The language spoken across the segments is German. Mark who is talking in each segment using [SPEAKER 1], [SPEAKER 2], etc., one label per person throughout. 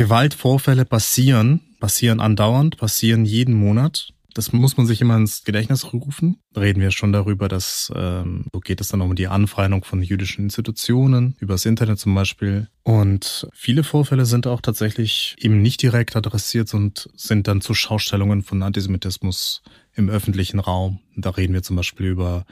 [SPEAKER 1] Gewaltvorfälle passieren, passieren andauernd, passieren jeden Monat. Das muss man sich immer ins Gedächtnis rufen. Reden wir schon darüber, dass ähm, so geht es dann um die Anfeindung von jüdischen Institutionen, übers Internet zum Beispiel. Und viele Vorfälle sind auch tatsächlich eben nicht direkt adressiert und sind dann zu Schaustellungen von Antisemitismus im öffentlichen Raum. Da reden wir zum Beispiel über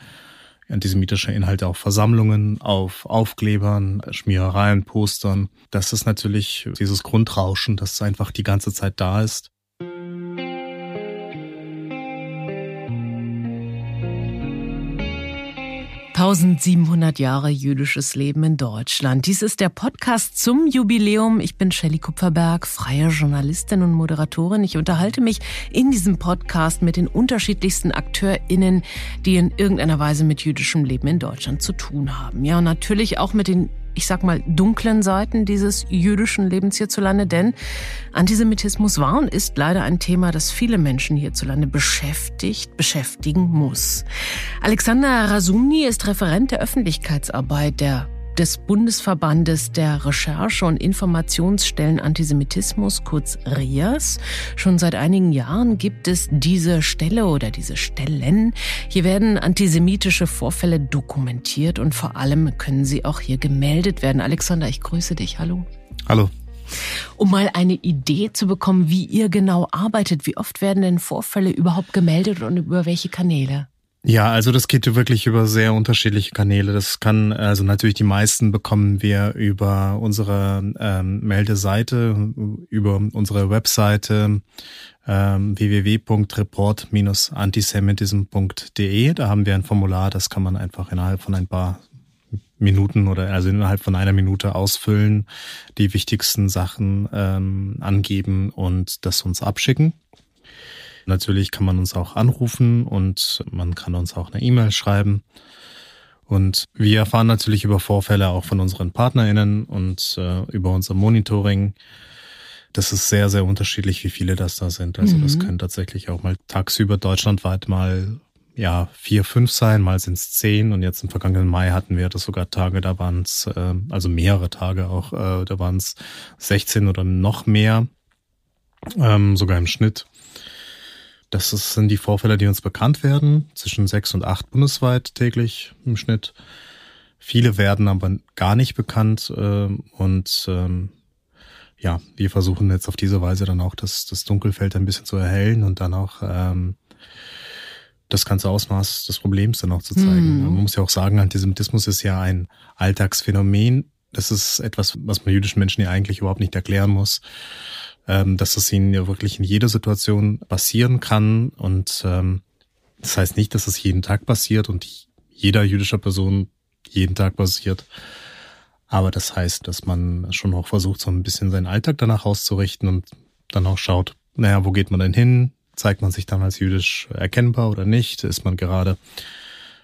[SPEAKER 1] antisemitische Inhalte auf Versammlungen, auf Aufklebern, Schmierereien, Postern. Das ist natürlich dieses Grundrauschen, das einfach die ganze Zeit da ist.
[SPEAKER 2] 1700 Jahre jüdisches Leben in Deutschland. Dies ist der Podcast zum Jubiläum. Ich bin Shelley Kupferberg, freie Journalistin und Moderatorin. Ich unterhalte mich in diesem Podcast mit den unterschiedlichsten AkteurInnen, die in irgendeiner Weise mit jüdischem Leben in Deutschland zu tun haben. Ja, und natürlich auch mit den ich sag mal, dunklen Seiten dieses jüdischen Lebens hierzulande, denn Antisemitismus war und ist leider ein Thema, das viele Menschen hierzulande beschäftigt, beschäftigen muss. Alexander Rasumni ist Referent der Öffentlichkeitsarbeit der des Bundesverbandes der Recherche- und Informationsstellen Antisemitismus, kurz RIAS. Schon seit einigen Jahren gibt es diese Stelle oder diese Stellen. Hier werden antisemitische Vorfälle dokumentiert und vor allem können sie auch hier gemeldet werden. Alexander, ich grüße dich. Hallo.
[SPEAKER 1] Hallo.
[SPEAKER 2] Um mal eine Idee zu bekommen, wie ihr genau arbeitet, wie oft werden denn Vorfälle überhaupt gemeldet und über welche Kanäle?
[SPEAKER 1] Ja, also das geht wirklich über sehr unterschiedliche Kanäle. Das kann, also natürlich die meisten bekommen wir über unsere ähm, Meldeseite, über unsere Webseite ähm, www.report-antisemitism.de. Da haben wir ein Formular, das kann man einfach innerhalb von ein paar Minuten oder also innerhalb von einer Minute ausfüllen, die wichtigsten Sachen ähm, angeben und das uns abschicken. Natürlich kann man uns auch anrufen und man kann uns auch eine E-Mail schreiben. Und wir erfahren natürlich über Vorfälle auch von unseren PartnerInnen und äh, über unser Monitoring. Das ist sehr, sehr unterschiedlich, wie viele das da sind. Also mhm. das können tatsächlich auch mal tagsüber deutschlandweit mal ja vier, fünf sein, mal sind es zehn und jetzt im vergangenen Mai hatten wir das sogar Tage, da waren es, äh, also mehrere Tage auch, äh, da waren es 16 oder noch mehr, ähm, sogar im Schnitt. Das sind die Vorfälle, die uns bekannt werden, zwischen sechs und acht bundesweit täglich im Schnitt. Viele werden aber gar nicht bekannt äh, und ähm, ja, wir versuchen jetzt auf diese Weise dann auch das, das Dunkelfeld ein bisschen zu erhellen und dann auch ähm, das ganze Ausmaß des Problems dann auch zu zeigen. Mhm. Man muss ja auch sagen, Antisemitismus ist ja ein Alltagsphänomen. Das ist etwas, was man jüdischen Menschen ja eigentlich überhaupt nicht erklären muss ähm, dass es ihnen ja wirklich in jeder Situation passieren kann. Und ähm, das heißt nicht, dass es jeden Tag passiert und jeder jüdischer Person jeden Tag passiert. Aber das heißt, dass man schon auch versucht, so ein bisschen seinen Alltag danach auszurichten und dann auch schaut, naja, wo geht man denn hin? Zeigt man sich dann als jüdisch erkennbar oder nicht? Ist man gerade,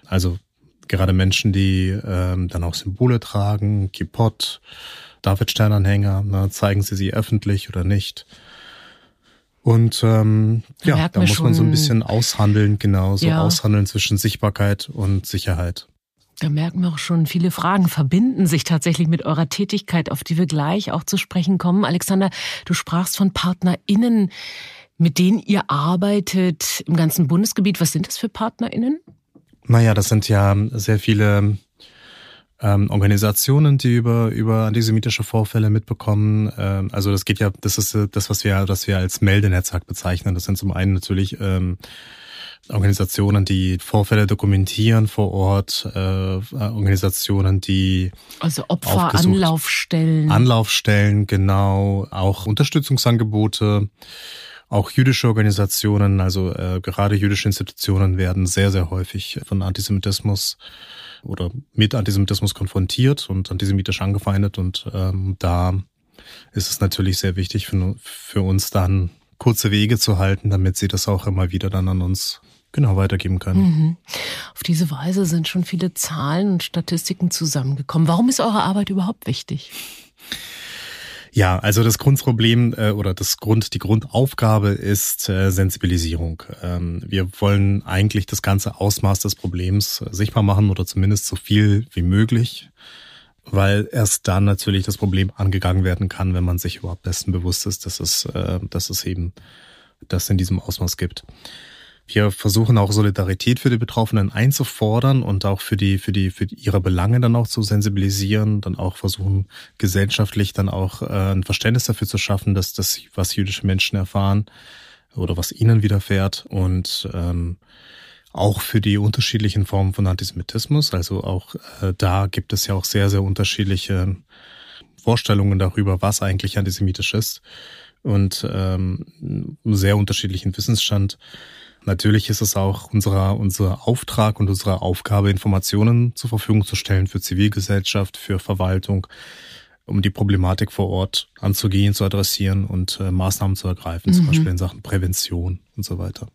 [SPEAKER 1] also gerade Menschen, die ähm, dann auch Symbole tragen, Kippot, Davidsternanhänger, ne, zeigen sie sie öffentlich oder nicht. Und ähm, ja, da muss man so ein bisschen aushandeln, genau, so ja. aushandeln zwischen Sichtbarkeit und Sicherheit.
[SPEAKER 2] Da merken wir auch schon, viele Fragen verbinden sich tatsächlich mit eurer Tätigkeit, auf die wir gleich auch zu sprechen kommen. Alexander, du sprachst von PartnerInnen, mit denen ihr arbeitet im ganzen Bundesgebiet. Was sind das für PartnerInnen?
[SPEAKER 1] Naja, das sind ja sehr viele ähm, Organisationen, die über, über antisemitische Vorfälle mitbekommen. Ähm, also das geht ja, das ist äh, das, was wir, was wir als Meldenetzwerk bezeichnen. Das sind zum einen natürlich ähm, Organisationen, die Vorfälle dokumentieren vor Ort, äh, Organisationen, die
[SPEAKER 2] also Opfer Anlaufstellen,
[SPEAKER 1] Anlaufstellen, genau, auch Unterstützungsangebote. Auch jüdische Organisationen, also äh, gerade jüdische Institutionen werden sehr, sehr häufig von Antisemitismus oder mit Antisemitismus konfrontiert und antisemitisch angefeindet. Und ähm, da ist es natürlich sehr wichtig für, für uns dann kurze Wege zu halten, damit sie das auch immer wieder dann an uns genau weitergeben können. Mhm.
[SPEAKER 2] Auf diese Weise sind schon viele Zahlen und Statistiken zusammengekommen. Warum ist eure Arbeit überhaupt wichtig?
[SPEAKER 1] Ja, also das Grundproblem äh, oder das Grund, die Grundaufgabe ist äh, Sensibilisierung. Ähm, wir wollen eigentlich das ganze Ausmaß des Problems äh, sichtbar machen oder zumindest so viel wie möglich. weil erst dann natürlich das Problem angegangen werden kann, wenn man sich überhaupt dessen bewusst ist, dass es, äh, dass es eben das in diesem Ausmaß gibt. Wir versuchen auch Solidarität für die Betroffenen einzufordern und auch für die, für die, für ihre Belange dann auch zu sensibilisieren, dann auch versuchen, gesellschaftlich dann auch äh, ein Verständnis dafür zu schaffen, dass das, was jüdische Menschen erfahren oder was ihnen widerfährt und ähm, auch für die unterschiedlichen Formen von Antisemitismus. Also auch äh, da gibt es ja auch sehr, sehr unterschiedliche Vorstellungen darüber, was eigentlich antisemitisch ist und ähm, sehr unterschiedlichen Wissensstand. Natürlich ist es auch unser, unser Auftrag und unsere Aufgabe, Informationen zur Verfügung zu stellen für Zivilgesellschaft, für Verwaltung, um die Problematik vor Ort anzugehen, zu adressieren und äh, Maßnahmen zu ergreifen, mhm. zum Beispiel in Sachen Prävention und so weiter.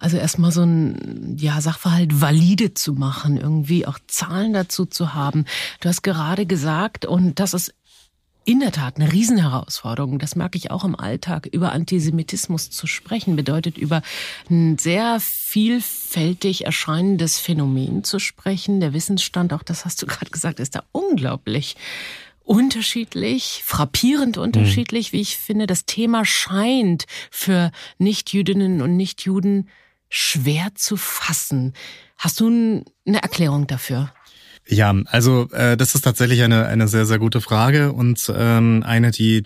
[SPEAKER 2] Also erstmal so ein ja, Sachverhalt valide zu machen, irgendwie auch Zahlen dazu zu haben. Du hast gerade gesagt, und das ist in der Tat eine Riesenherausforderung. Das merke ich auch im Alltag. Über Antisemitismus zu sprechen bedeutet über ein sehr vielfältig erscheinendes Phänomen zu sprechen. Der Wissensstand, auch das hast du gerade gesagt, ist da unglaublich unterschiedlich, frappierend unterschiedlich, mhm. wie ich finde. Das Thema scheint für Nichtjüdinnen und Nichtjuden schwer zu fassen. Hast du eine Erklärung dafür?
[SPEAKER 1] Ja, also äh, das ist tatsächlich eine eine sehr sehr gute Frage und ähm, eine die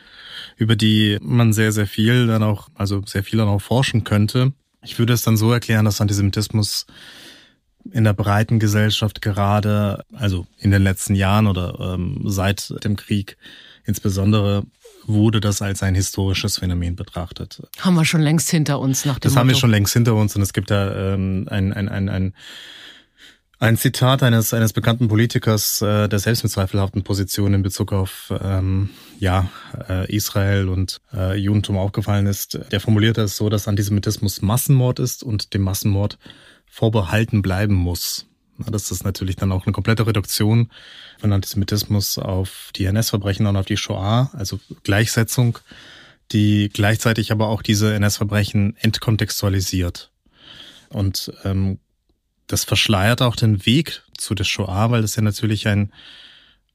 [SPEAKER 1] über die man sehr sehr viel dann auch also sehr viel dann auch forschen könnte. Ich würde es dann so erklären, dass Antisemitismus in der breiten Gesellschaft gerade, also in den letzten Jahren oder ähm, seit dem Krieg insbesondere, wurde das als ein historisches Phänomen betrachtet.
[SPEAKER 2] Haben wir schon längst hinter uns nach dem
[SPEAKER 1] Das
[SPEAKER 2] Motto.
[SPEAKER 1] haben wir schon längst hinter uns und es gibt da ähm, ein, ein, ein, ein ein Zitat eines eines bekannten Politikers, äh, der selbst mit zweifelhaften Positionen in Bezug auf ähm, ja äh, Israel und äh, Judentum aufgefallen ist. Der formulierte es so, dass Antisemitismus Massenmord ist und dem Massenmord vorbehalten bleiben muss. Das ist natürlich dann auch eine komplette Reduktion von Antisemitismus auf die NS-Verbrechen und auf die Shoah, also Gleichsetzung, die gleichzeitig aber auch diese NS-Verbrechen entkontextualisiert. Und ähm, das verschleiert auch den Weg zu der Shoah, weil das ja natürlich ein,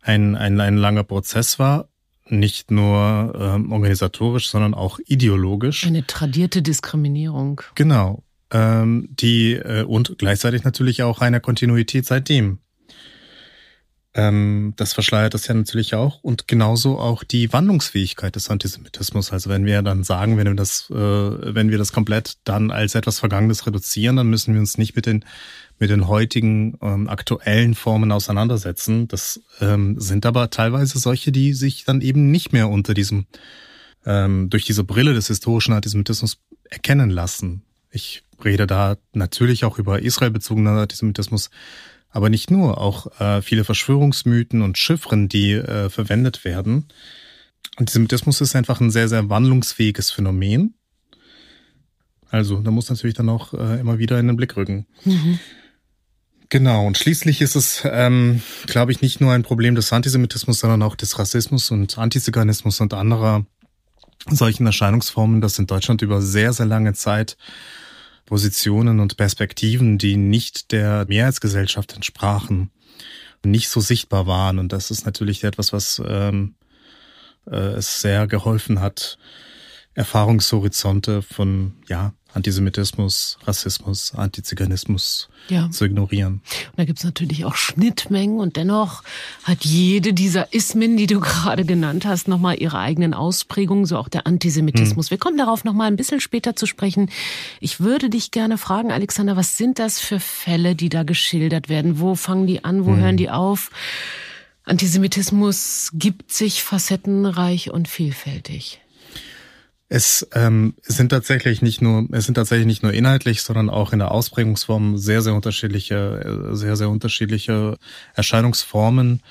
[SPEAKER 1] ein, ein, ein langer Prozess war, nicht nur ähm, organisatorisch, sondern auch ideologisch.
[SPEAKER 2] Eine tradierte Diskriminierung.
[SPEAKER 1] Genau. Ähm, die äh, und gleichzeitig natürlich auch eine Kontinuität seitdem. Ähm, das verschleiert das ja natürlich auch und genauso auch die Wandlungsfähigkeit des Antisemitismus. Also wenn wir dann sagen, wenn wir das, äh, wenn wir das komplett dann als etwas Vergangenes reduzieren, dann müssen wir uns nicht mit den mit den heutigen ähm, aktuellen Formen auseinandersetzen. Das ähm, sind aber teilweise solche, die sich dann eben nicht mehr unter diesem ähm, durch diese Brille des historischen Antisemitismus erkennen lassen. Ich rede da natürlich auch über israelbezogenen Antisemitismus, aber nicht nur, auch äh, viele Verschwörungsmythen und Chiffren, die äh, verwendet werden. Antisemitismus ist einfach ein sehr, sehr wandlungsfähiges Phänomen. Also da muss natürlich dann auch äh, immer wieder in den Blick rücken. Mhm. Genau, und schließlich ist es, ähm, glaube ich, nicht nur ein Problem des Antisemitismus, sondern auch des Rassismus und Antiziganismus und anderer solchen Erscheinungsformen, dass in Deutschland über sehr, sehr lange Zeit Positionen und Perspektiven, die nicht der Mehrheitsgesellschaft entsprachen, nicht so sichtbar waren. Und das ist natürlich etwas, was ähm, äh, es sehr geholfen hat, Erfahrungshorizonte von ja Antisemitismus, Rassismus, Antiziganismus ja. zu ignorieren.
[SPEAKER 2] Und da gibt's natürlich auch Schnittmengen und dennoch hat jede dieser Ismen, die du gerade genannt hast, nochmal ihre eigenen Ausprägungen, so auch der Antisemitismus. Hm. Wir kommen darauf nochmal ein bisschen später zu sprechen. Ich würde dich gerne fragen, Alexander, was sind das für Fälle, die da geschildert werden? Wo fangen die an? Wo hm. hören die auf? Antisemitismus gibt sich facettenreich und vielfältig.
[SPEAKER 1] Es ähm, sind tatsächlich nicht nur, es sind tatsächlich nicht nur inhaltlich, sondern auch in der Ausprägungsform sehr, sehr unterschiedliche, äh, sehr, sehr unterschiedliche Erscheinungsformen.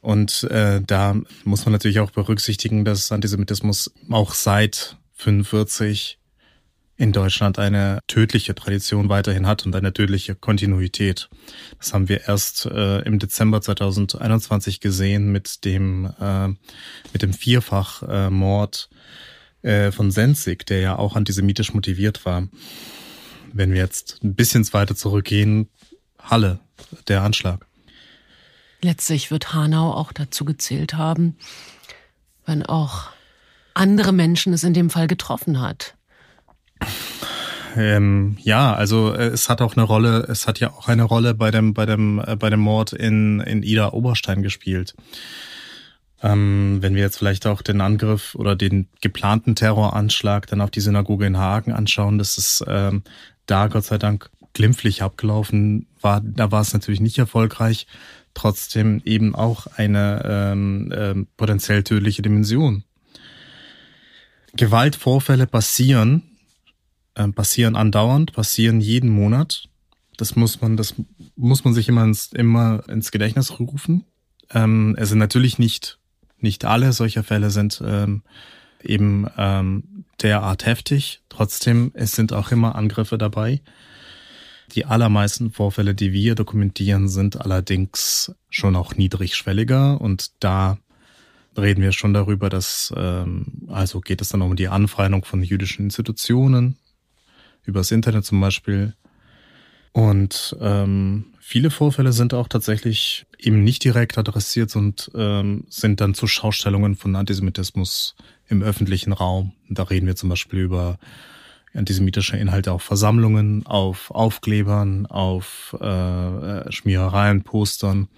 [SPEAKER 1] Und äh, da muss man natürlich auch berücksichtigen, dass Antisemitismus auch seit 45 in Deutschland eine tödliche Tradition weiterhin hat und eine tödliche Kontinuität. Das haben wir erst äh, im Dezember 2021 gesehen mit dem äh, mit dem Vierfachmord äh, äh, von Sensig, der ja auch antisemitisch motiviert war. Wenn wir jetzt ein bisschen weiter zurückgehen, Halle, der Anschlag.
[SPEAKER 2] Letztlich wird Hanau auch dazu gezählt haben, wenn auch andere Menschen es in dem Fall getroffen hat.
[SPEAKER 1] Ähm, ja, also äh, es hat auch eine Rolle, es hat ja auch eine Rolle bei dem, bei dem, äh, bei dem Mord in, in Ida Oberstein gespielt. Ähm, wenn wir jetzt vielleicht auch den Angriff oder den geplanten Terroranschlag dann auf die Synagoge in Hagen anschauen, das ist ähm, da Gott sei Dank glimpflich abgelaufen war. Da war es natürlich nicht erfolgreich, trotzdem eben auch eine ähm, ähm, potenziell tödliche Dimension. Gewaltvorfälle passieren, äh, passieren andauernd, passieren jeden Monat. Das muss man, das muss man sich immer ins, immer ins Gedächtnis rufen. Ähm, es sind natürlich nicht, nicht alle solcher Fälle sind ähm, eben ähm, derart heftig. Trotzdem, es sind auch immer Angriffe dabei. Die allermeisten Vorfälle, die wir dokumentieren, sind allerdings schon auch niedrigschwelliger und da reden wir schon darüber, dass ähm, also geht es dann um die Anfeindung von jüdischen Institutionen, übers Internet zum Beispiel. Und ähm, viele Vorfälle sind auch tatsächlich eben nicht direkt adressiert und ähm, sind dann zu Schaustellungen von Antisemitismus im öffentlichen Raum. Da reden wir zum Beispiel über antisemitische Inhalte auf Versammlungen, auf Aufklebern, auf äh, äh Schmierereien, Postern.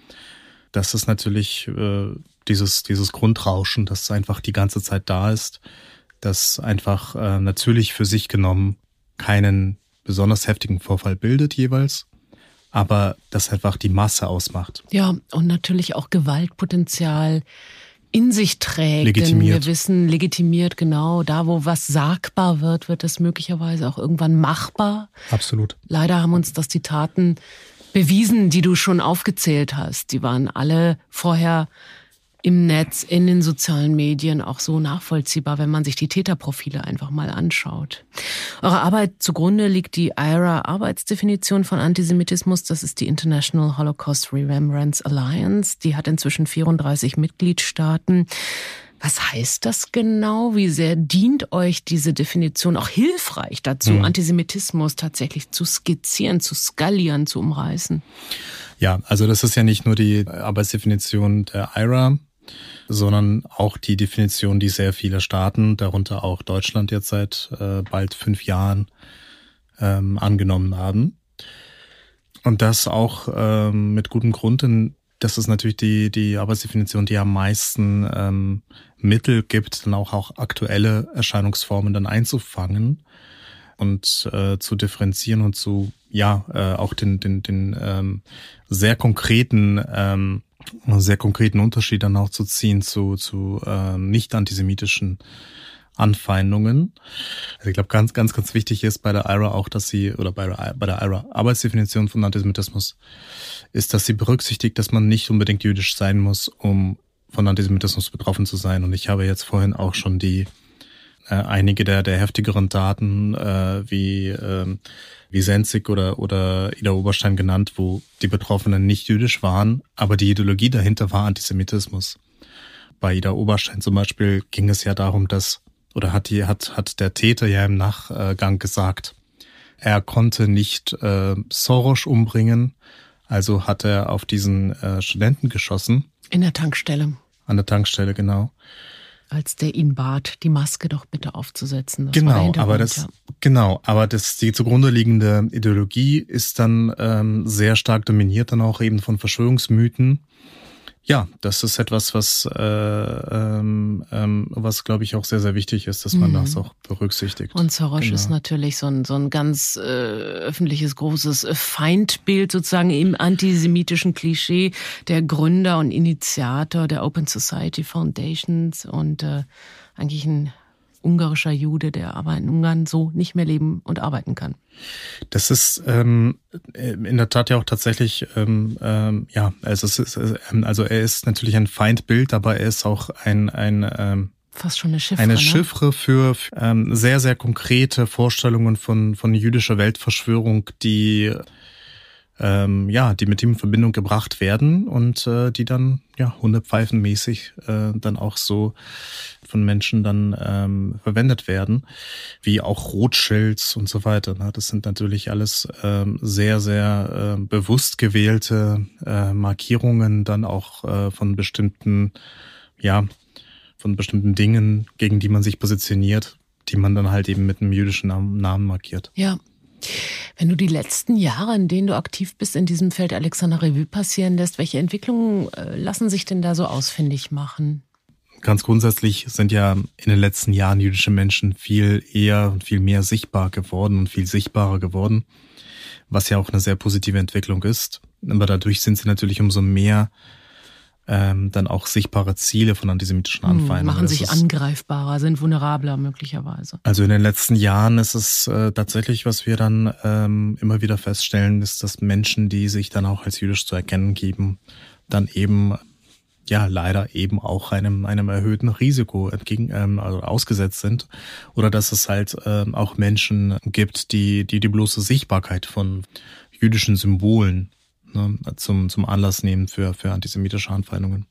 [SPEAKER 1] Das ist natürlich äh, dieses, dieses Grundrauschen, das einfach die ganze Zeit da ist, das einfach äh, natürlich für sich genommen keinen besonders heftigen Vorfall bildet jeweils, aber das einfach die Masse ausmacht.
[SPEAKER 2] Ja, und natürlich auch Gewaltpotenzial in sich trägt.
[SPEAKER 1] Legitimiert.
[SPEAKER 2] Wir wissen, legitimiert genau, da wo was sagbar wird, wird es möglicherweise auch irgendwann machbar.
[SPEAKER 1] Absolut.
[SPEAKER 2] Leider haben uns das die Taten bewiesen, die du schon aufgezählt hast. Die waren alle vorher im Netz, in den sozialen Medien auch so nachvollziehbar, wenn man sich die Täterprofile einfach mal anschaut. Eure Arbeit zugrunde liegt die IRA-Arbeitsdefinition von Antisemitismus. Das ist die International Holocaust Remembrance Alliance. Die hat inzwischen 34 Mitgliedstaaten. Was heißt das genau? Wie sehr dient euch diese Definition auch hilfreich dazu, mhm. Antisemitismus tatsächlich zu skizzieren, zu skalieren, zu umreißen?
[SPEAKER 1] Ja, also das ist ja nicht nur die Arbeitsdefinition der IRA, sondern auch die Definition, die sehr viele Staaten, darunter auch Deutschland jetzt seit äh, bald fünf Jahren ähm, angenommen haben. Und das auch ähm, mit gutem Grund, denn das ist natürlich die, die Arbeitsdefinition, die am meisten ähm, Mittel gibt, dann auch, auch aktuelle Erscheinungsformen dann einzufangen und äh, zu differenzieren und zu, ja, äh, auch den, den, den ähm, sehr konkreten ähm, sehr konkreten Unterschied dann auch zu ziehen zu, zu äh, nicht antisemitischen Anfeindungen. Also ich glaube, ganz, ganz, ganz wichtig ist bei der IRA auch, dass sie, oder bei, bei der IRA Arbeitsdefinition von Antisemitismus, ist, dass sie berücksichtigt, dass man nicht unbedingt jüdisch sein muss, um von Antisemitismus betroffen zu sein. Und ich habe jetzt vorhin auch schon die äh, einige der, der heftigeren Daten äh, wie äh, wie Senzig oder, oder Ida Oberstein genannt, wo die Betroffenen nicht jüdisch waren, aber die Ideologie dahinter war Antisemitismus. Bei Ida Oberstein zum Beispiel ging es ja darum, dass, oder hat die, hat, hat der Täter ja im Nachgang gesagt, er konnte nicht äh, Soros umbringen, also hat er auf diesen äh, Studenten geschossen.
[SPEAKER 2] In der Tankstelle.
[SPEAKER 1] An der Tankstelle, genau
[SPEAKER 2] als der ihn bat, die Maske doch bitte aufzusetzen.
[SPEAKER 1] Das genau, aber das ja. genau, aber das die zugrunde liegende Ideologie ist dann ähm, sehr stark dominiert dann auch eben von Verschwörungsmythen ja, das ist etwas, was, äh, ähm, ähm, was glaube ich auch sehr, sehr wichtig ist, dass man mhm. das auch berücksichtigt.
[SPEAKER 2] Und Soros genau. ist natürlich so ein, so ein ganz äh, öffentliches, großes Feindbild sozusagen im antisemitischen Klischee, der Gründer und Initiator der Open Society Foundations und äh, eigentlich ein ungarischer Jude, der aber in Ungarn so nicht mehr leben und arbeiten kann.
[SPEAKER 1] Das ist ähm, in der Tat ja auch tatsächlich, ähm, ähm, ja, also, es ist, ähm, also er ist natürlich ein Feindbild, aber er ist auch ein, ein ähm,
[SPEAKER 2] Fast schon eine Chiffre.
[SPEAKER 1] Eine ne? Chiffre für ähm, sehr, sehr konkrete Vorstellungen von, von jüdischer Weltverschwörung, die ähm, ja, die mit ihm in Verbindung gebracht werden und äh, die dann ja hundepfeifenmäßig äh, dann auch so von Menschen dann ähm, verwendet werden, wie auch Rothschilds und so weiter. Ne? Das sind natürlich alles ähm, sehr, sehr äh, bewusst gewählte äh, Markierungen dann auch äh, von bestimmten, ja, von bestimmten Dingen, gegen die man sich positioniert, die man dann halt eben mit einem jüdischen Namen markiert.
[SPEAKER 2] Ja, wenn du die letzten Jahre, in denen du aktiv bist, in diesem Feld Alexander Revue passieren lässt, welche Entwicklungen äh, lassen sich denn da so ausfindig machen?
[SPEAKER 1] Ganz grundsätzlich sind ja in den letzten Jahren jüdische Menschen viel eher und viel mehr sichtbar geworden und viel sichtbarer geworden, was ja auch eine sehr positive Entwicklung ist. Aber dadurch sind sie natürlich umso mehr ähm, dann auch sichtbare Ziele von antisemitischen hm, Anfeinden.
[SPEAKER 2] Machen sich angreifbarer, sind vulnerabler möglicherweise.
[SPEAKER 1] Also in den letzten Jahren ist es äh, tatsächlich, was wir dann ähm, immer wieder feststellen, ist, dass Menschen, die sich dann auch als jüdisch zu erkennen geben, dann eben ja leider eben auch einem einem erhöhten Risiko entgegen ähm, also ausgesetzt sind oder dass es halt ähm, auch Menschen gibt, die die die bloße Sichtbarkeit von jüdischen Symbolen ne, zum, zum Anlass nehmen für, für antisemitische Anfeindungen.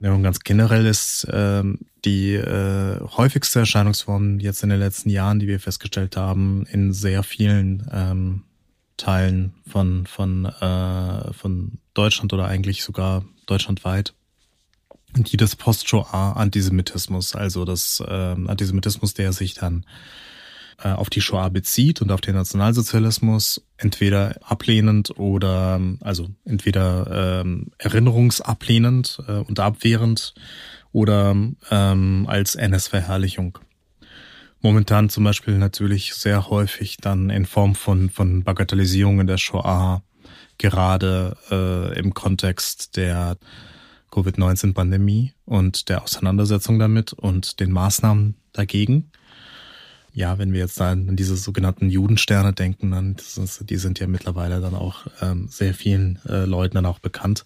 [SPEAKER 1] Ja, und ganz generell ist ähm, die äh, häufigste Erscheinungsform jetzt in den letzten Jahren, die wir festgestellt haben, in sehr vielen ähm, Teilen von, von, äh, von Deutschland oder eigentlich sogar deutschlandweit, die des Post-Shoah-Antisemitismus, also das äh, Antisemitismus, der sich dann äh, auf die Shoah bezieht und auf den Nationalsozialismus, entweder ablehnend oder, also entweder ähm, erinnerungsablehnend äh, und abwehrend oder ähm, als NS-Verherrlichung. Momentan zum Beispiel natürlich sehr häufig dann in Form von, von Bagatellisierungen der Shoah, gerade äh, im Kontext der Covid-19-Pandemie und der Auseinandersetzung damit und den Maßnahmen dagegen ja, wenn wir jetzt an diese sogenannten Judensterne denken, dann ist, die sind ja mittlerweile dann auch ähm, sehr vielen äh, Leuten dann auch bekannt.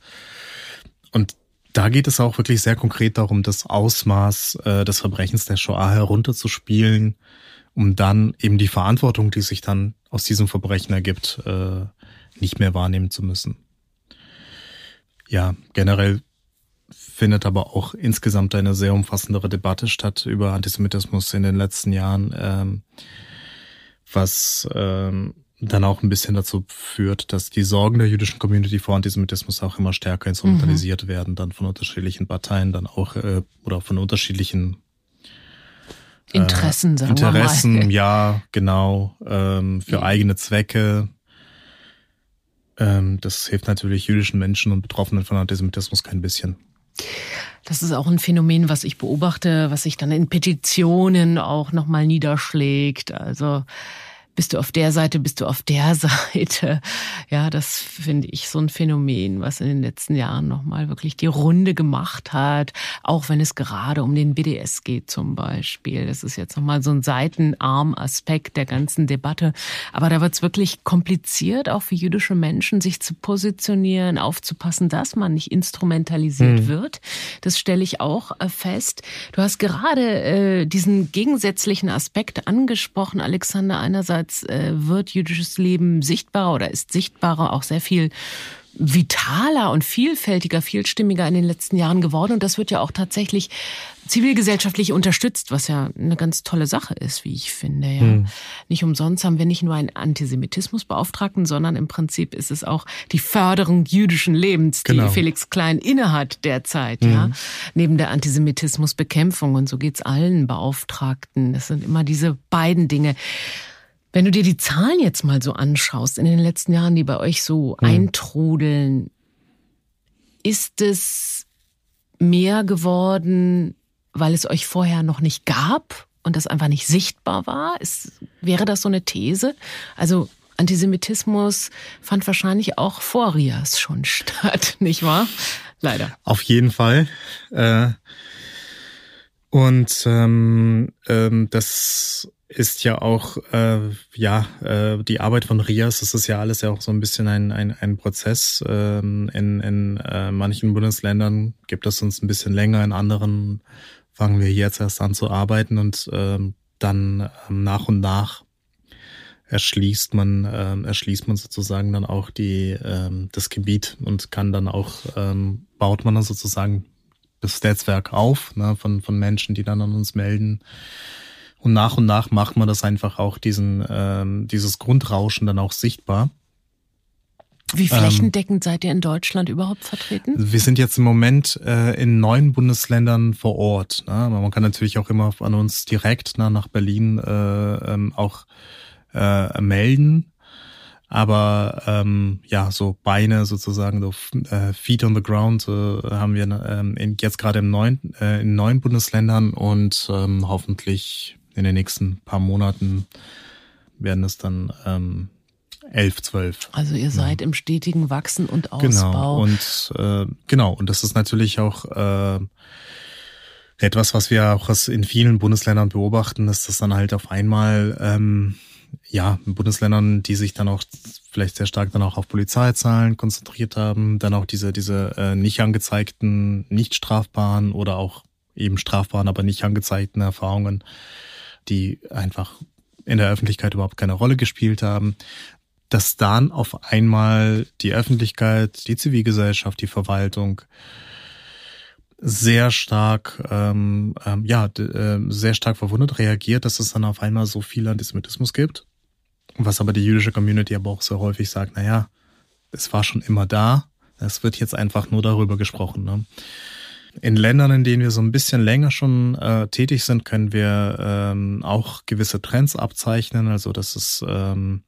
[SPEAKER 1] Und da geht es auch wirklich sehr konkret darum, das Ausmaß äh, des Verbrechens der Shoah herunterzuspielen, um dann eben die Verantwortung, die sich dann aus diesem Verbrechen ergibt, äh, nicht mehr wahrnehmen zu müssen. Ja, generell findet aber auch insgesamt eine sehr umfassendere Debatte statt über Antisemitismus in den letzten Jahren, ähm, was ähm, dann auch ein bisschen dazu führt, dass die Sorgen der jüdischen Community vor Antisemitismus auch immer stärker instrumentalisiert mhm. werden, dann von unterschiedlichen Parteien, dann auch äh, oder von unterschiedlichen
[SPEAKER 2] äh, Interessen, sagen
[SPEAKER 1] Interessen, wir mal. ja, genau, ähm, für ja. eigene Zwecke. Ähm, das hilft natürlich jüdischen Menschen und Betroffenen von Antisemitismus kein bisschen.
[SPEAKER 2] Das ist auch ein Phänomen, was ich beobachte, was sich dann in Petitionen auch nochmal niederschlägt. Also bist du auf der Seite, bist du auf der Seite. Ja, das finde ich so ein Phänomen, was in den letzten Jahren nochmal wirklich die Runde gemacht hat. Auch wenn es gerade um den BDS geht zum Beispiel. Das ist jetzt nochmal so ein Seitenarm-Aspekt der ganzen Debatte. Aber da wird es wirklich kompliziert, auch für jüdische Menschen, sich zu positionieren, aufzupassen, dass man nicht instrumentalisiert mhm. wird. Das stelle ich auch äh, fest. Du hast gerade äh, diesen gegensätzlichen Aspekt angesprochen, Alexander. Einerseits Einerseits äh, wird jüdisches Leben sichtbarer oder ist sichtbarer, auch sehr viel vitaler und vielfältiger, vielstimmiger in den letzten Jahren geworden. Und das wird ja auch tatsächlich zivilgesellschaftlich unterstützt, was ja eine ganz tolle Sache ist, wie ich finde. Ja. Hm. Nicht umsonst haben wir nicht nur einen Antisemitismusbeauftragten, sondern im Prinzip ist es auch die Förderung jüdischen Lebens, genau. die Felix Klein innehat derzeit, hm. ja, neben der Antisemitismusbekämpfung. Und so geht's allen Beauftragten. Das sind immer diese beiden Dinge. Wenn du dir die Zahlen jetzt mal so anschaust in den letzten Jahren, die bei euch so mhm. eintrudeln, ist es mehr geworden, weil es euch vorher noch nicht gab und das einfach nicht sichtbar war? Ist, wäre das so eine These? Also Antisemitismus fand wahrscheinlich auch vor Rias schon statt, nicht wahr? Leider.
[SPEAKER 1] Auf jeden Fall. Äh, und ähm, ähm, das ist ja auch äh, ja äh, die Arbeit von Rias, das ist ja alles ja auch so ein bisschen ein, ein, ein Prozess. Ähm, in in äh, manchen Bundesländern gibt es uns ein bisschen länger, in anderen fangen wir jetzt erst an zu arbeiten und ähm, dann ähm, nach und nach erschließt man ähm, erschließt man sozusagen dann auch die ähm, das Gebiet und kann dann auch ähm, baut man dann sozusagen das Netzwerk auf ne, von, von Menschen, die dann an uns melden. Und nach und nach macht man das einfach auch diesen, ähm, dieses Grundrauschen dann auch sichtbar.
[SPEAKER 2] Wie flächendeckend ähm, seid ihr in Deutschland überhaupt vertreten?
[SPEAKER 1] Wir sind jetzt im Moment äh, in neun Bundesländern vor Ort. Ne? Aber man kann natürlich auch immer an uns direkt ne, nach Berlin äh, ähm, auch äh, melden. Aber ähm, ja, so Beine sozusagen, so äh, Feet on the Ground äh, haben wir ähm, in, jetzt gerade im neuen, äh, in neun Bundesländern und ähm, hoffentlich in den nächsten paar Monaten werden es dann ähm, elf, zwölf.
[SPEAKER 2] Also ihr seid ja. im stetigen Wachsen und
[SPEAKER 1] Ausbau. Genau und äh, genau und das ist natürlich auch äh, etwas, was wir auch in vielen Bundesländern beobachten, dass das dann halt auf einmal ähm, ja, in Bundesländern, die sich dann auch vielleicht sehr stark dann auch auf Polizeizahlen konzentriert haben, dann auch diese, diese äh, nicht angezeigten, nicht strafbaren oder auch eben strafbaren, aber nicht angezeigten Erfahrungen, die einfach in der Öffentlichkeit überhaupt keine Rolle gespielt haben, dass dann auf einmal die Öffentlichkeit, die Zivilgesellschaft, die Verwaltung sehr stark, ähm, ähm, ja, äh, sehr stark verwundert reagiert, dass es dann auf einmal so viel Antisemitismus gibt. Was aber die jüdische Community aber auch sehr häufig sagt, naja, es war schon immer da, es wird jetzt einfach nur darüber gesprochen. Ne? In Ländern, in denen wir so ein bisschen länger schon äh, tätig sind, können wir ähm, auch gewisse Trends abzeichnen. Also das ist, ähm,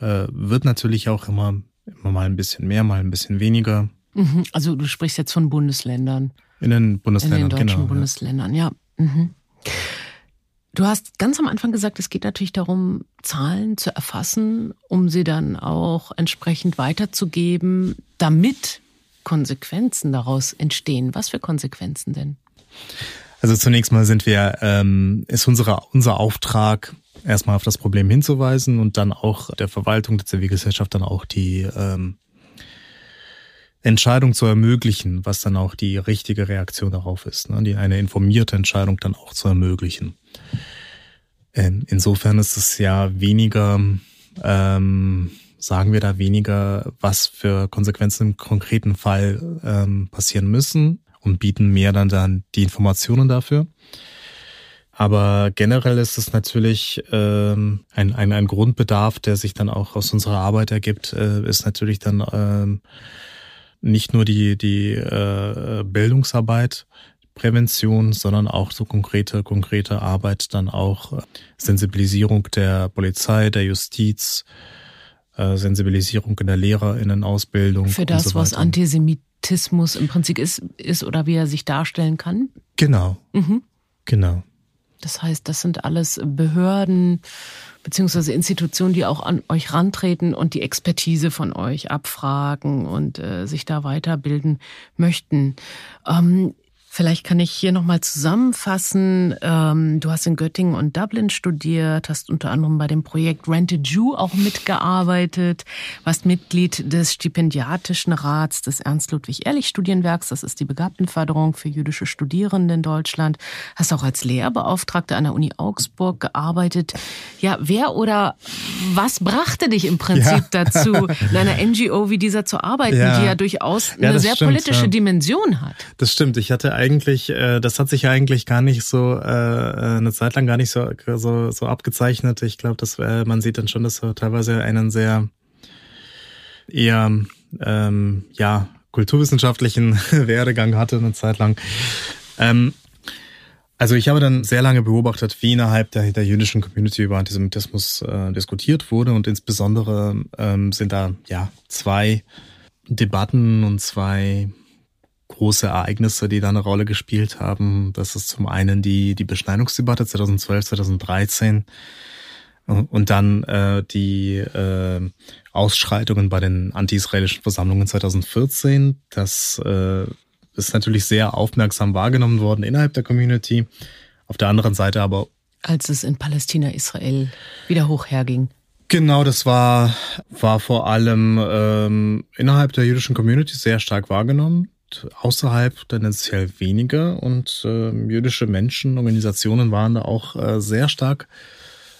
[SPEAKER 1] äh, wird natürlich auch immer, immer mal ein bisschen mehr, mal ein bisschen weniger.
[SPEAKER 2] Mhm. Also du sprichst jetzt von Bundesländern.
[SPEAKER 1] In den Bundesländern,
[SPEAKER 2] In den deutschen
[SPEAKER 1] genau,
[SPEAKER 2] Bundesländern, ja. ja. Mhm. Du hast ganz am Anfang gesagt, es geht natürlich darum, Zahlen zu erfassen, um sie dann auch entsprechend weiterzugeben, damit Konsequenzen daraus entstehen. Was für Konsequenzen denn?
[SPEAKER 1] Also zunächst mal sind wir, ähm, ist unsere, unser Auftrag, erstmal auf das Problem hinzuweisen und dann auch der Verwaltung der Zivilgesellschaft dann auch die ähm, Entscheidung zu ermöglichen, was dann auch die richtige Reaktion darauf ist, ne? die eine informierte Entscheidung dann auch zu ermöglichen. Ähm, insofern ist es ja weniger, ähm, sagen wir da weniger, was für Konsequenzen im konkreten Fall ähm, passieren müssen und bieten mehr dann dann die Informationen dafür. Aber generell ist es natürlich ähm, ein, ein, ein Grundbedarf, der sich dann auch aus unserer Arbeit ergibt, äh, ist natürlich dann ähm, nicht nur die, die äh, Bildungsarbeit, Prävention, sondern auch so konkrete, konkrete Arbeit, dann auch Sensibilisierung der Polizei, der Justiz, äh, Sensibilisierung in der Lehrerinnenausbildung.
[SPEAKER 2] Für das, so was Antisemitismus im Prinzip ist, ist oder wie er sich darstellen kann?
[SPEAKER 1] Genau. Mhm. Genau.
[SPEAKER 2] Das heißt, das sind alles Behörden beziehungsweise Institutionen, die auch an euch rantreten und die Expertise von euch abfragen und äh, sich da weiterbilden möchten. Ähm, Vielleicht kann ich hier nochmal zusammenfassen. Ähm, du hast in Göttingen und Dublin studiert, hast unter anderem bei dem Projekt Rented Jew auch mitgearbeitet, warst Mitglied des Stipendiatischen Rats des Ernst-Ludwig-Ehrlich-Studienwerks, das ist die Begabtenförderung für jüdische Studierende in Deutschland, hast auch als Lehrbeauftragte an der Uni Augsburg gearbeitet. Ja, wer oder was brachte dich im Prinzip ja. dazu, in einer NGO wie dieser zu arbeiten, ja. die ja durchaus eine ja, sehr stimmt, politische Dimension hat?
[SPEAKER 1] Das stimmt. Ich hatte eigentlich, äh, das hat sich eigentlich gar nicht so äh, äh, eine Zeit lang gar nicht so so, so abgezeichnet. Ich glaube, dass äh, man sieht dann schon, dass er teilweise einen sehr eher ähm, ja kulturwissenschaftlichen Werdegang hatte eine Zeit lang. Ähm, also ich habe dann sehr lange beobachtet, wie innerhalb der, der jüdischen Community über Antisemitismus äh, diskutiert wurde und insbesondere ähm, sind da ja zwei Debatten und zwei große Ereignisse, die da eine Rolle gespielt haben. Das ist zum einen die, die Beschneidungsdebatte 2012, 2013 und dann äh, die äh, Ausschreitungen bei den anti-israelischen Versammlungen 2014. Das äh, ist natürlich sehr aufmerksam wahrgenommen worden innerhalb der Community. Auf der anderen Seite aber.
[SPEAKER 2] Als es in Palästina, Israel wieder hoch herging.
[SPEAKER 1] Genau, das war, war vor allem ähm, innerhalb der jüdischen Community sehr stark wahrgenommen außerhalb tendenziell weniger und äh, jüdische Menschen, Organisationen waren da auch äh, sehr stark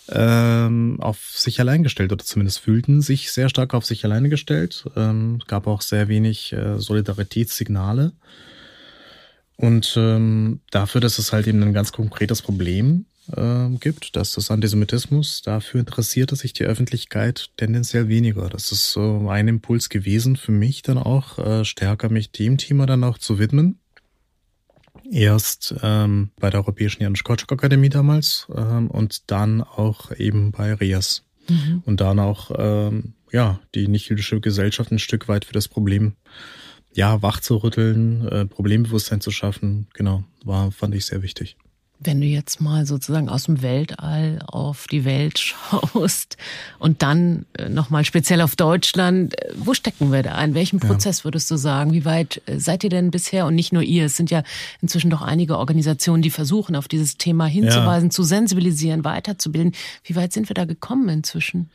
[SPEAKER 1] ähm, auf sich allein gestellt oder zumindest fühlten sich sehr stark auf sich alleine gestellt. Ähm, gab auch sehr wenig äh, Solidaritätssignale. Und ähm, dafür, dass es halt eben ein ganz konkretes Problem äh, gibt, dass das Antisemitismus, dafür interessierte sich die Öffentlichkeit tendenziell weniger. Das ist so ein Impuls gewesen für mich dann auch, äh, stärker mich dem Thema dann auch zu widmen. Erst ähm, bei der Europäischen Janusz Korczak Akademie damals ähm, und dann auch eben bei RIAS. Mhm. Und dann auch ähm, ja die nichtjüdische Gesellschaft ein Stück weit für das Problem ja wach zu rütteln, äh, Problembewusstsein zu schaffen. Genau, war fand ich sehr wichtig.
[SPEAKER 2] Wenn du jetzt mal sozusagen aus dem Weltall auf die Welt schaust und dann äh, nochmal speziell auf Deutschland, äh, wo stecken wir da? In welchem Prozess ja. würdest du sagen? Wie weit äh, seid ihr denn bisher? Und nicht nur ihr, es sind ja inzwischen doch einige Organisationen, die versuchen, auf dieses Thema hinzuweisen, ja. zu sensibilisieren, weiterzubilden. Wie weit sind wir da gekommen inzwischen?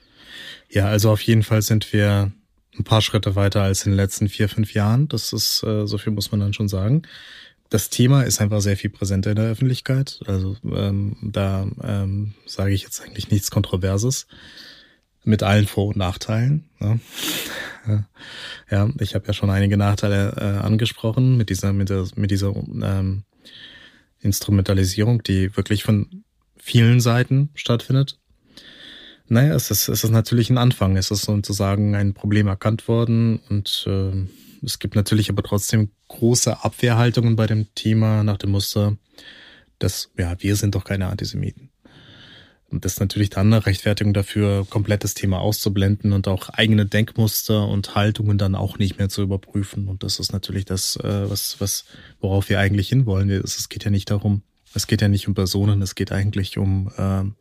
[SPEAKER 1] Ja, also auf jeden Fall sind wir ein paar Schritte weiter als in den letzten vier, fünf Jahren. Das ist, so viel muss man dann schon sagen das Thema ist einfach sehr viel präsenter in der Öffentlichkeit. Also ähm, da ähm, sage ich jetzt eigentlich nichts Kontroverses mit allen Vor- und Nachteilen. Ne? ja, ich habe ja schon einige Nachteile äh, angesprochen mit dieser mit, der, mit dieser ähm, Instrumentalisierung, die wirklich von vielen Seiten stattfindet. Naja, es ist, es ist natürlich ein Anfang. Es ist sozusagen ein Problem erkannt worden und äh, es gibt natürlich aber trotzdem große Abwehrhaltungen bei dem Thema nach dem Muster, dass, ja, wir sind doch keine Antisemiten. Und das ist natürlich dann eine Rechtfertigung dafür, komplett das Thema auszublenden und auch eigene Denkmuster und Haltungen dann auch nicht mehr zu überprüfen. Und das ist natürlich das, äh, was, was, worauf wir eigentlich hinwollen. Es geht ja nicht darum, es geht ja nicht um Personen, es geht eigentlich um, ähm,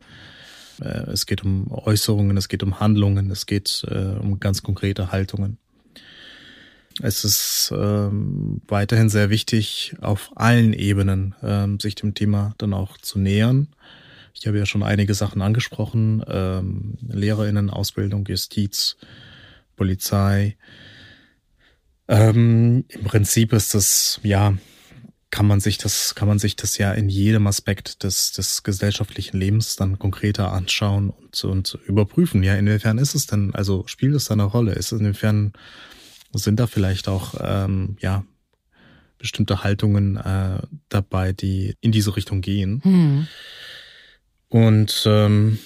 [SPEAKER 1] äh, es geht um Äußerungen, es geht um Handlungen, es geht äh, um ganz konkrete Haltungen. Es ist ähm, weiterhin sehr wichtig, auf allen Ebenen ähm, sich dem Thema dann auch zu nähern. Ich habe ja schon einige Sachen angesprochen, ähm, Lehrerinnen, Ausbildung, Justiz, Polizei. Ähm, Im Prinzip ist das, ja, kann man sich das, kann man sich das ja in jedem Aspekt des, des gesellschaftlichen Lebens dann konkreter anschauen und, und überprüfen. Ja, inwiefern ist es denn, also spielt es da eine Rolle? Ist es inwiefern sind da vielleicht auch ähm, ja bestimmte Haltungen äh, dabei, die in diese Richtung gehen. Hm. Und ähm,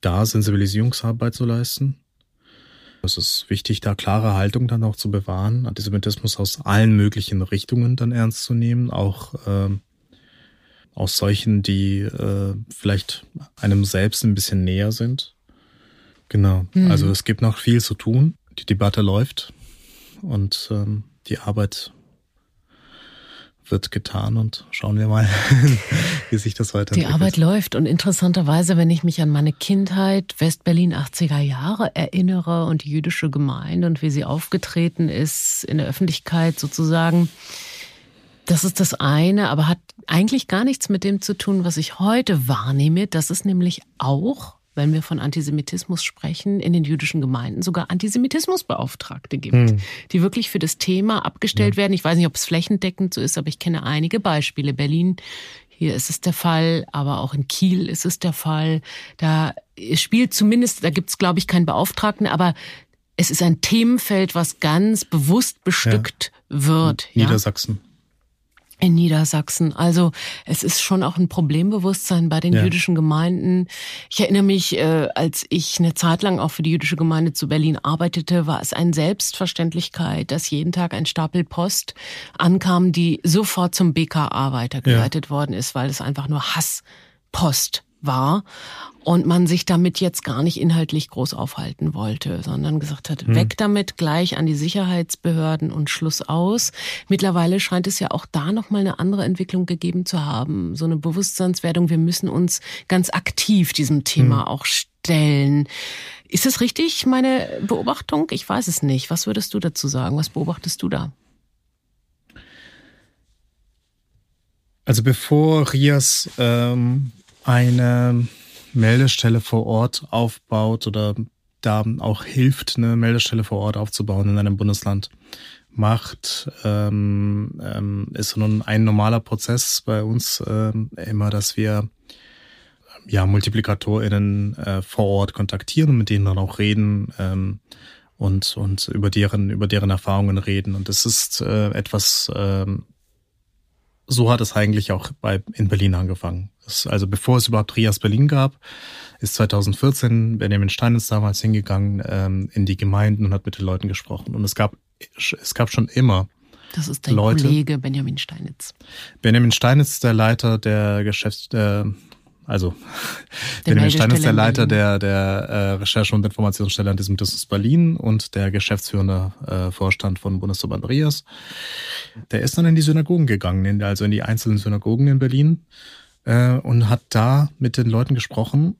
[SPEAKER 1] da Sensibilisierungsarbeit zu leisten. Es ist wichtig, da klare Haltung dann auch zu bewahren, Antisemitismus aus allen möglichen Richtungen dann ernst zu nehmen, auch ähm, aus solchen, die äh, vielleicht einem selbst ein bisschen näher sind. Genau. Mhm. Also es gibt noch viel zu tun die Debatte läuft und ähm, die Arbeit wird getan und schauen wir mal, wie sich das weiterentwickelt.
[SPEAKER 2] Die Arbeit läuft und interessanterweise, wenn ich mich an meine Kindheit, Westberlin 80er Jahre erinnere und die jüdische Gemeinde und wie sie aufgetreten ist in der Öffentlichkeit sozusagen, das ist das eine, aber hat eigentlich gar nichts mit dem zu tun, was ich heute wahrnehme. Das ist nämlich auch wenn wir von Antisemitismus sprechen, in den jüdischen Gemeinden sogar Antisemitismusbeauftragte gibt, hm. die wirklich für das Thema abgestellt ja. werden. Ich weiß nicht, ob es flächendeckend so ist, aber ich kenne einige Beispiele. Berlin, hier ist es der Fall, aber auch in Kiel ist es der Fall. Da spielt zumindest, da gibt es, glaube ich, keinen Beauftragten, aber es ist ein Themenfeld, was ganz bewusst bestückt ja. wird.
[SPEAKER 1] Niedersachsen
[SPEAKER 2] in Niedersachsen. Also es ist schon auch ein Problembewusstsein bei den ja. jüdischen Gemeinden. Ich erinnere mich, äh, als ich eine Zeit lang auch für die jüdische Gemeinde zu Berlin arbeitete, war es eine Selbstverständlichkeit, dass jeden Tag ein Stapel Post ankam, die sofort zum BKA weitergeleitet ja. worden ist, weil es einfach nur Hasspost war und man sich damit jetzt gar nicht inhaltlich groß aufhalten wollte, sondern gesagt hat, hm. weg damit, gleich an die Sicherheitsbehörden und Schluss aus. Mittlerweile scheint es ja auch da nochmal eine andere Entwicklung gegeben zu haben, so eine Bewusstseinswerdung, wir müssen uns ganz aktiv diesem Thema hm. auch stellen. Ist es richtig, meine Beobachtung? Ich weiß es nicht. Was würdest du dazu sagen? Was beobachtest du da?
[SPEAKER 1] Also bevor Rias ähm, eine Meldestelle vor Ort aufbaut oder da auch hilft, eine Meldestelle vor Ort aufzubauen in einem Bundesland, macht, ähm, ähm, ist nun ein normaler Prozess bei uns ähm, immer, dass wir ja MultiplikatorInnen äh, vor Ort kontaktieren und mit denen dann auch reden ähm, und und über deren über deren Erfahrungen reden. Und das ist äh, etwas ähm, so hat es eigentlich auch bei, in Berlin angefangen. Das, also bevor es überhaupt Trias Berlin gab, ist 2014 Benjamin Steinitz damals hingegangen ähm, in die Gemeinden und hat mit den Leuten gesprochen. Und es gab, es gab schon immer
[SPEAKER 2] das ist dein
[SPEAKER 1] Leute.
[SPEAKER 2] Kollege Benjamin Steinitz.
[SPEAKER 1] Benjamin Steinitz, der Leiter der Geschäfts, der, also
[SPEAKER 2] Der
[SPEAKER 1] Benjamin Steinitz,
[SPEAKER 2] Meldestelle
[SPEAKER 1] der Leiter der, der äh, Recherche- und Informationsstelle Antisemitismus Berlin und der geschäftsführende äh, Vorstand von Bundesverband Andreas. Der ist dann in die Synagogen gegangen, in, also in die einzelnen Synagogen in Berlin äh, und hat da mit den Leuten gesprochen,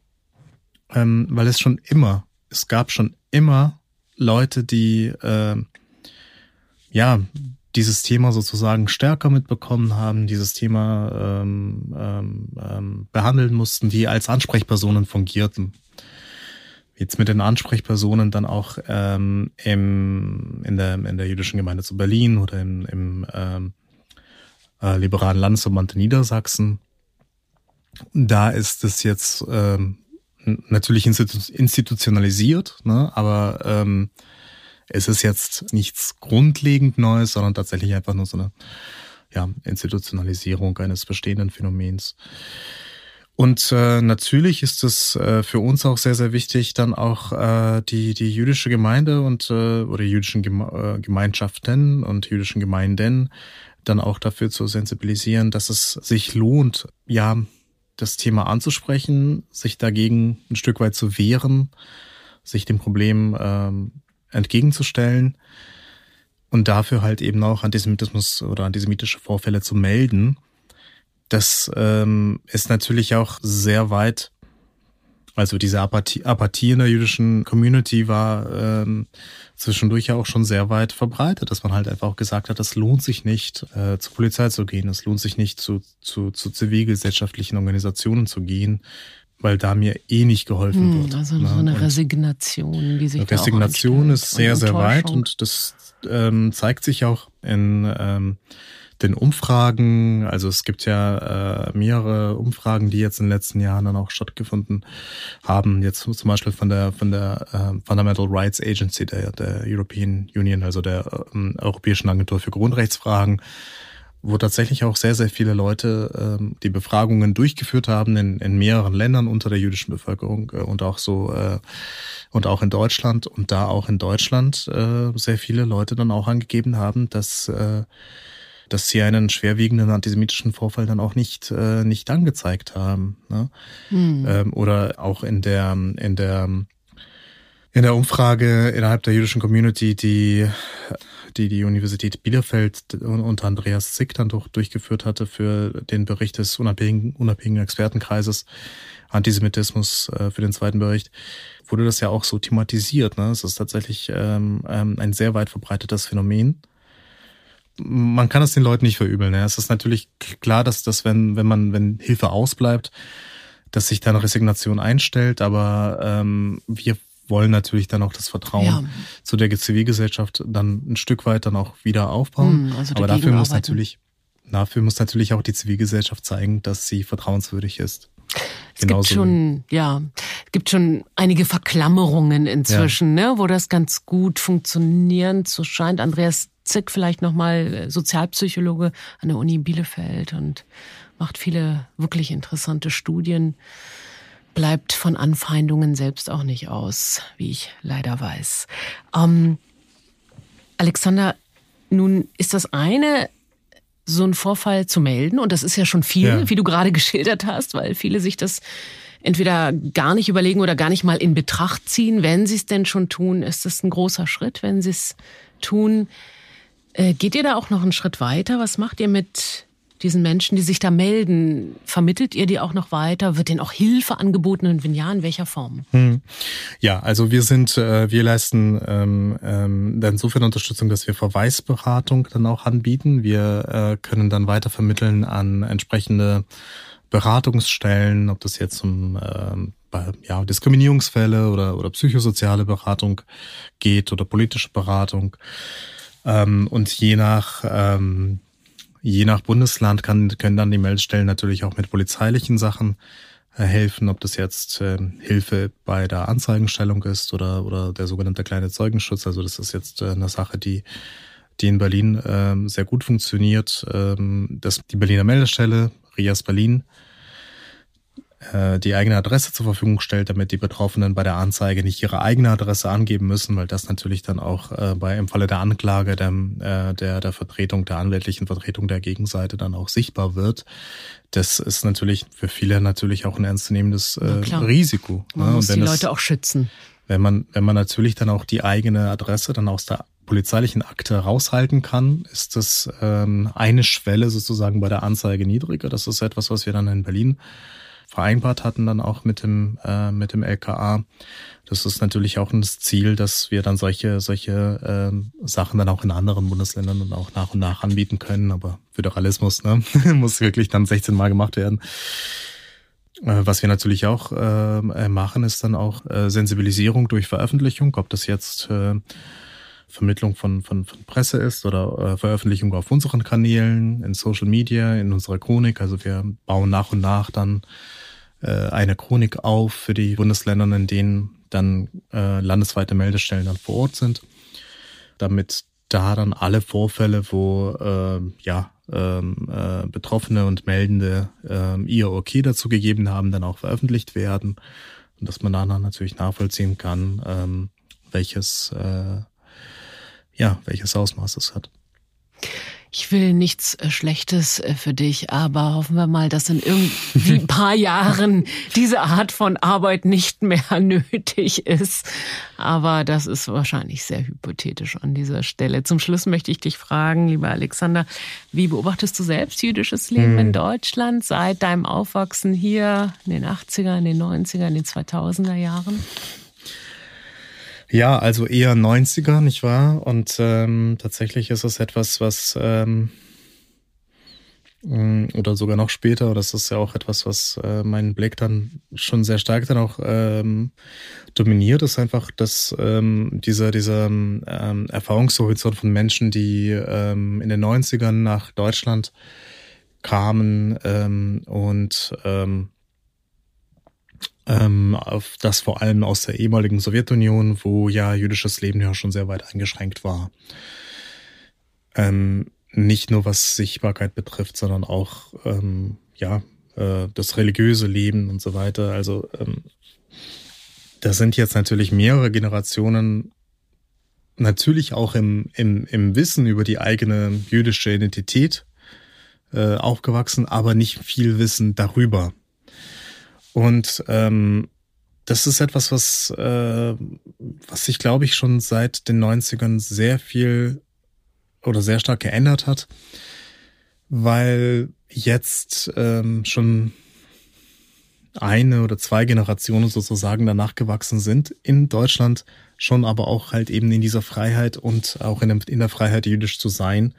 [SPEAKER 1] ähm, weil es schon immer, es gab schon immer Leute, die äh, ja dieses Thema sozusagen stärker mitbekommen haben, dieses Thema ähm, ähm, ähm, behandeln mussten, die als Ansprechpersonen fungierten. Jetzt mit den Ansprechpersonen dann auch ähm, im, in, der, in der jüdischen Gemeinde zu Berlin oder im, im ähm, äh, liberalen Landesverband in Niedersachsen. Da ist es jetzt ähm, natürlich institu- institutionalisiert, ne? aber ähm, es ist jetzt nichts grundlegend Neues, sondern tatsächlich einfach nur so eine ja, Institutionalisierung eines bestehenden Phänomens. Und äh, natürlich ist es äh, für uns auch sehr, sehr wichtig, dann auch äh, die, die jüdische Gemeinde und äh, oder jüdischen Geme äh, Gemeinschaften und jüdischen Gemeinden dann auch dafür zu sensibilisieren, dass es sich lohnt, ja, das Thema anzusprechen, sich dagegen ein Stück weit zu wehren, sich dem Problem ähm, entgegenzustellen und dafür halt eben auch Antisemitismus oder antisemitische Vorfälle zu melden. Das ähm, ist natürlich auch sehr weit, also diese Apathie, Apathie in der jüdischen Community war ähm, zwischendurch ja auch schon sehr weit verbreitet, dass man halt einfach auch gesagt hat, es lohnt sich nicht, äh, zur Polizei zu gehen, es lohnt sich nicht, zu, zu, zu zivilgesellschaftlichen Organisationen zu gehen, weil da mir eh nicht geholfen
[SPEAKER 2] Hm,
[SPEAKER 1] wird.
[SPEAKER 2] also so eine
[SPEAKER 1] Und-
[SPEAKER 2] Resignation, die sich da auch
[SPEAKER 1] Resignation ist sehr, sehr weit und das ähm, zeigt sich auch in ähm, den Umfragen. Also es gibt ja äh, mehrere Umfragen, die jetzt in den letzten Jahren dann auch stattgefunden haben. Jetzt zum Beispiel von der von der äh, Fundamental Rights Agency der, der European Union, also der ähm, Europäischen Agentur für Grundrechtsfragen, wo tatsächlich auch sehr, sehr viele Leute ähm, die Befragungen durchgeführt haben in, in mehreren Ländern unter der jüdischen Bevölkerung äh, und auch so äh, und auch in Deutschland und da auch in Deutschland äh, sehr viele Leute dann auch angegeben haben, dass äh, dass sie einen schwerwiegenden antisemitischen Vorfall dann auch nicht äh, nicht angezeigt haben. Ne?
[SPEAKER 2] Hm.
[SPEAKER 1] ähm, oder auch in der in der in der Umfrage innerhalb der jüdischen Community, die die die Universität Bielefeld unter Andreas Zick dann durch, durchgeführt hatte für den Bericht des unabhängigen, unabhängigen Expertenkreises Antisemitismus äh, für den zweiten Bericht, wurde das ja auch so thematisiert. Ne? Es ist tatsächlich ähm, ähm, ein sehr weit verbreitetes Phänomen man kann es den Leuten nicht verübeln. Ne? Es ist natürlich klar, dass das, wenn, wenn man, wenn Hilfe ausbleibt, dass sich dann Resignation einstellt, aber ähm, wir wollen natürlich dann auch das Vertrauen
[SPEAKER 2] Ja.
[SPEAKER 1] zu der Zivilgesellschaft dann ein Stück weit dann auch wieder aufbauen.
[SPEAKER 2] Hm, also
[SPEAKER 1] aber dafür muss natürlich, dafür muss natürlich auch die Zivilgesellschaft zeigen, dass sie vertrauenswürdig ist.
[SPEAKER 2] Es gibt
[SPEAKER 1] Genauso wie-
[SPEAKER 2] schon, ja, es gibt schon einige Verklammerungen inzwischen, ne, wo das ganz gut funktionieren zu scheint. Andreas Zick vielleicht nochmal Sozialpsychologe an der Uni Bielefeld und macht viele wirklich interessante Studien. Bleibt von Anfeindungen selbst auch nicht aus, wie ich leider weiß. Ähm, Alexander, nun ist das eine, so einen Vorfall zu melden. Und das ist ja schon viel,
[SPEAKER 1] Ja.
[SPEAKER 2] wie du gerade geschildert hast, weil viele sich das entweder gar nicht überlegen oder gar nicht mal in Betracht ziehen. Wenn sie es denn schon tun, ist das ein großer Schritt. Wenn sie es tun, äh, geht ihr da auch noch einen Schritt weiter? Was macht ihr mit diesen Menschen, die sich da melden? Vermittelt ihr die auch noch weiter? Wird denen auch Hilfe angeboten? Und wenn ja, in welcher Form?
[SPEAKER 1] Hm. Ja, also wir sind, äh, wir leisten ähm, ähm, dann insofern Unterstützung, dass wir Verweisberatung dann auch anbieten. Wir äh, können dann weiter vermitteln an entsprechende Beratungsstellen, ob das jetzt um ähm, ja, Diskriminierungsfälle oder, oder psychosoziale Beratung geht oder politische Beratung. Ähm, und je nach ähm, Je nach Bundesland kann, können dann die Meldestellen natürlich auch mit polizeilichen Sachen äh, helfen, ob das jetzt äh, Hilfe bei der Anzeigenstellung ist oder, oder der sogenannte kleine Zeugenschutz. Also das ist jetzt äh, eine Sache, die, die in Berlin ähm, sehr gut funktioniert. Ähm, das, die Berliner Meldestelle, RIAS Berlin, äh, die eigene Adresse zur Verfügung stellt, damit die Betroffenen bei der Anzeige nicht ihre eigene Adresse angeben müssen, weil das natürlich dann auch äh, bei im Falle der Anklage der, äh, der, der Vertretung, der anwältlichen Vertretung der Gegenseite dann auch sichtbar wird. Das ist natürlich für viele natürlich auch ein ernstzunehmendes äh, Risiko.
[SPEAKER 2] Man ne? muss die Leute auch schützen.
[SPEAKER 1] Wenn man, wenn man natürlich dann auch die eigene Adresse dann aus der polizeilichen Akte raushalten kann, ist das ähm, eine Schwelle sozusagen bei der Anzeige niedriger. Das ist etwas, was wir dann in Berlin vereinbart hatten dann auch mit dem äh, mit dem LKA. Das ist natürlich auch ein Ziel, dass wir dann solche solche äh, Sachen dann auch in anderen Bundesländern und auch nach und nach anbieten können. Aber Föderalismus ne, muss wirklich dann 16 Mal gemacht werden. Äh, was wir natürlich auch äh, machen, ist dann auch äh, Sensibilisierung durch Veröffentlichung, ob das jetzt äh, Vermittlung von, von, von Presse ist oder äh, Veröffentlichung auf unseren Kanälen, in Social Media, in unserer Chronik. Also wir bauen nach und nach dann eine Chronik auf für die Bundesländer, in denen dann äh, landesweite Meldestellen dann vor Ort sind, damit da dann alle Vorfälle, wo äh, ja ähm, äh, Betroffene und Meldende äh, ihr Okay dazu gegeben haben, dann auch veröffentlicht werden und dass man dann natürlich nachvollziehen kann, ähm, welches äh, ja, welches Ausmaß es hat.
[SPEAKER 2] Ich will nichts äh, Schlechtes äh, für dich, aber hoffen wir mal, dass in irgendwie ein paar Jahren diese Art von Arbeit nicht mehr nötig ist. Aber das ist wahrscheinlich sehr hypothetisch an dieser Stelle. Zum Schluss möchte ich dich fragen, lieber Alexander, wie beobachtest du selbst jüdisches Leben hm. in Deutschland seit deinem Aufwachsen hier in den 80er, in den 90er, in den 2000er Jahren?
[SPEAKER 1] Ja, also eher 90er, nicht wahr? Und ähm, tatsächlich ist es etwas, was ähm, mm, oder sogar noch später, das ist ja auch etwas, was äh, meinen Blick dann schon sehr stark dann auch ähm, dominiert, ist einfach, dass ähm, dieser, dieser ähm, Erfahrungshorizont von Menschen, die ähm, in den 90ern nach Deutschland kamen ähm, und ähm, ähm, auf das vor allem aus der ehemaligen Sowjetunion, wo ja jüdisches Leben ja schon sehr weit eingeschränkt war. Ähm, nicht nur was Sichtbarkeit betrifft, sondern auch ähm, ja äh, das religiöse Leben und so weiter. Also ähm, da sind jetzt natürlich mehrere Generationen natürlich auch im, im, im Wissen über die eigene jüdische Identität äh, aufgewachsen, aber nicht viel Wissen darüber. Und ähm, das ist etwas, was, äh, was sich, glaube ich, schon seit den 90ern sehr viel oder sehr stark geändert hat, weil jetzt ähm, schon eine oder zwei Generationen sozusagen danach gewachsen sind in Deutschland, schon aber auch halt eben in dieser Freiheit und auch in, in der Freiheit jüdisch zu sein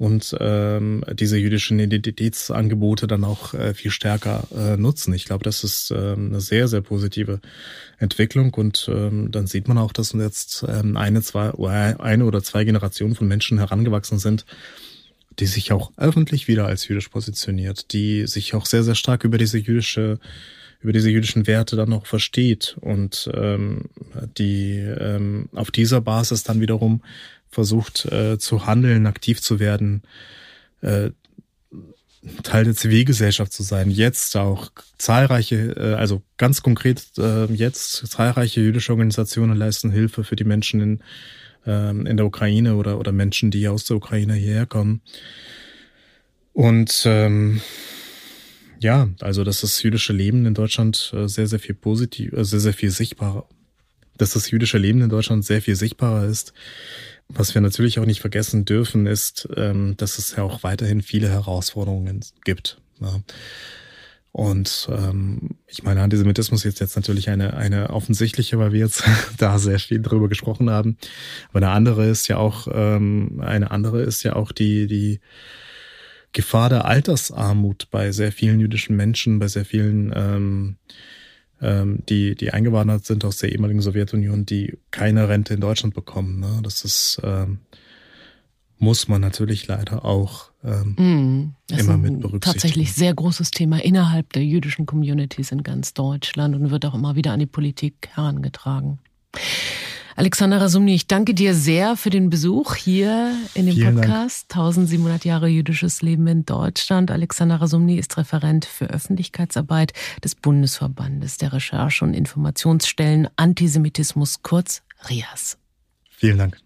[SPEAKER 1] und ähm, diese jüdischen Identitätsangebote dann auch äh, viel stärker äh, nutzen. Ich glaube, das ist ähm, eine sehr, sehr positive Entwicklung und ähm, dann sieht man auch, dass jetzt ähm, eine, zwei, eine oder zwei Generationen von Menschen herangewachsen sind, die sich auch öffentlich wieder als jüdisch positioniert, die sich auch sehr, sehr stark über diese jüdische über diese jüdischen Werte dann noch versteht und ähm, die ähm, auf dieser Basis dann wiederum versucht äh, zu handeln, aktiv zu werden, äh, Teil der Zivilgesellschaft zu sein. Jetzt auch zahlreiche, äh, also ganz konkret äh, jetzt zahlreiche jüdische Organisationen leisten Hilfe für die Menschen in, äh, in der Ukraine oder, oder Menschen, die aus der Ukraine hierher kommen. Und ähm, ja, also dass das jüdische Leben in Deutschland äh, sehr, sehr viel positiv, äh, sehr, sehr viel sichtbarer, dass das jüdische Leben in Deutschland sehr viel sichtbarer ist was wir natürlich auch nicht vergessen dürfen, ist, ähm, dass es ja auch weiterhin viele Herausforderungen gibt. Ja. Und ähm, ich meine, Antisemitismus ist jetzt natürlich eine, eine offensichtliche, weil wir jetzt da sehr viel drüber gesprochen haben. Aber eine andere ist ja auch, ähm, eine andere ist ja auch die, die Gefahr der Altersarmut bei sehr vielen jüdischen Menschen, bei sehr vielen ähm, die, die eingewandert sind aus der ehemaligen Sowjetunion, die keine Rente in Deutschland bekommen. Ne? Das ist, ähm, muss man natürlich leider auch ähm, mm, immer mit berücksichtigen.
[SPEAKER 2] Tatsächlich sehr großes Thema innerhalb der jüdischen Communities in ganz Deutschland und wird auch immer wieder an die Politik herangetragen. Alexander Rasumni, ich danke dir sehr für den Besuch hier in dem Vielen Podcast. Dank. 1700 Jahre jüdisches Leben in Deutschland. Alexander Rasumni ist Referent für Öffentlichkeitsarbeit des Bundesverbandes der Recherche- und Informationsstellen Antisemitismus, kurz RIAS.
[SPEAKER 1] Vielen Dank.